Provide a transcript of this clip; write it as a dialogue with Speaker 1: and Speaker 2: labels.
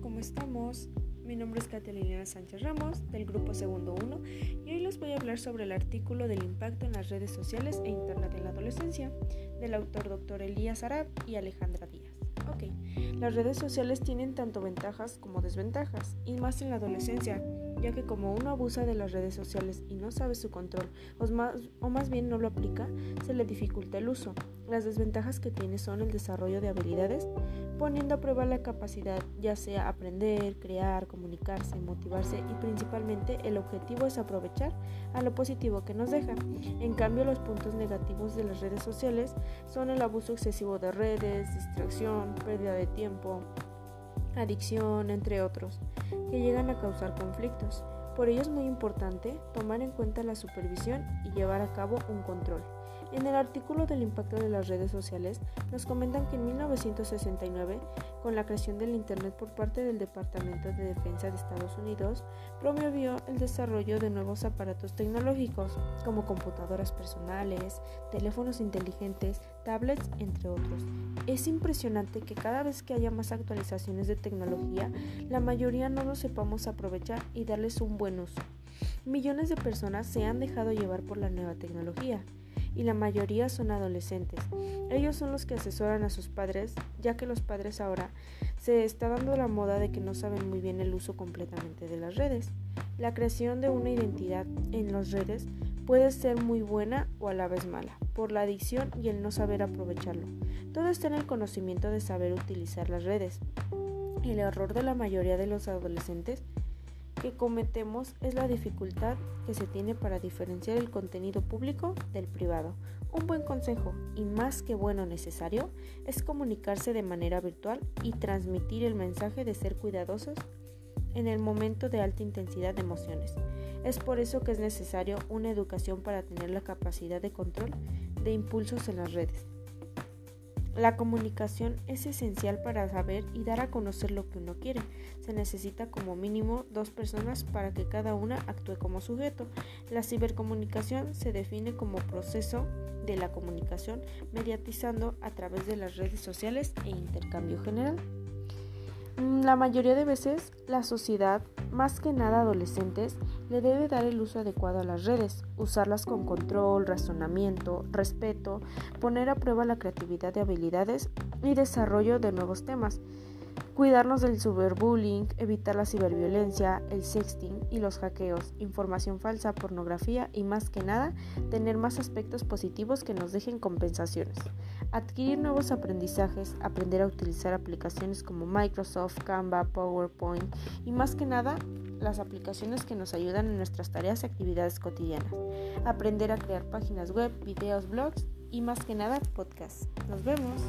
Speaker 1: ¿cómo estamos? Mi nombre es Catalina Sánchez Ramos del grupo Segundo 1 y hoy les voy a hablar sobre el artículo del impacto en las redes sociales e internet en la adolescencia del autor Dr. Elías Arab y Alejandra Díaz. Ok, las redes sociales tienen tanto ventajas como desventajas y más en la adolescencia ya que como uno abusa de las redes sociales y no sabe su control, o más, o más bien no lo aplica, se le dificulta el uso. Las desventajas que tiene son el desarrollo de habilidades, poniendo a prueba la capacidad, ya sea aprender, crear, comunicarse, motivarse y principalmente el objetivo es aprovechar a lo positivo que nos deja. En cambio, los puntos negativos de las redes sociales son el abuso excesivo de redes, distracción, pérdida de tiempo, adicción, entre otros, que llegan a causar conflictos. Por ello es muy importante tomar en cuenta la supervisión y llevar a cabo un control. En el artículo del impacto de las redes sociales nos comentan que en 1969, con la creación del Internet por parte del Departamento de Defensa de Estados Unidos, promovió el desarrollo de nuevos aparatos tecnológicos como computadoras personales, teléfonos inteligentes, tablets, entre otros. Es impresionante que cada vez que haya más actualizaciones de tecnología, la mayoría no lo sepamos aprovechar y darles un buen uso. Millones de personas se han dejado llevar por la nueva tecnología y la mayoría son adolescentes. Ellos son los que asesoran a sus padres, ya que los padres ahora se está dando la moda de que no saben muy bien el uso completamente de las redes. La creación de una identidad en las redes puede ser muy buena o a la vez mala, por la adicción y el no saber aprovecharlo. Todo está en el conocimiento de saber utilizar las redes. El error de la mayoría de los adolescentes que cometemos es la dificultad que se tiene para diferenciar el contenido público del privado. Un buen consejo, y más que bueno necesario, es comunicarse de manera virtual y transmitir el mensaje de ser cuidadosos en el momento de alta intensidad de emociones. Es por eso que es necesario una educación para tener la capacidad de control de impulsos en las redes. La comunicación es esencial para saber y dar a conocer lo que uno quiere. Se necesita como mínimo dos personas para que cada una actúe como sujeto. La cibercomunicación se define como proceso de la comunicación mediatizando a través de las redes sociales e intercambio general. Mm, la mayoría de veces la sociedad, más que nada adolescentes, le debe dar el uso adecuado a las redes, usarlas con control, razonamiento, respeto, poner a prueba la creatividad de habilidades y desarrollo de nuevos temas. Cuidarnos del cyberbullying, evitar la ciberviolencia, el sexting y los hackeos, información falsa, pornografía y más que nada, tener más aspectos positivos que nos dejen compensaciones. Adquirir nuevos aprendizajes, aprender a utilizar aplicaciones como Microsoft, Canva, PowerPoint y más que nada las aplicaciones que nos ayudan en nuestras tareas y actividades cotidianas. Aprender a crear páginas web, videos, blogs y más que nada podcasts. Nos vemos.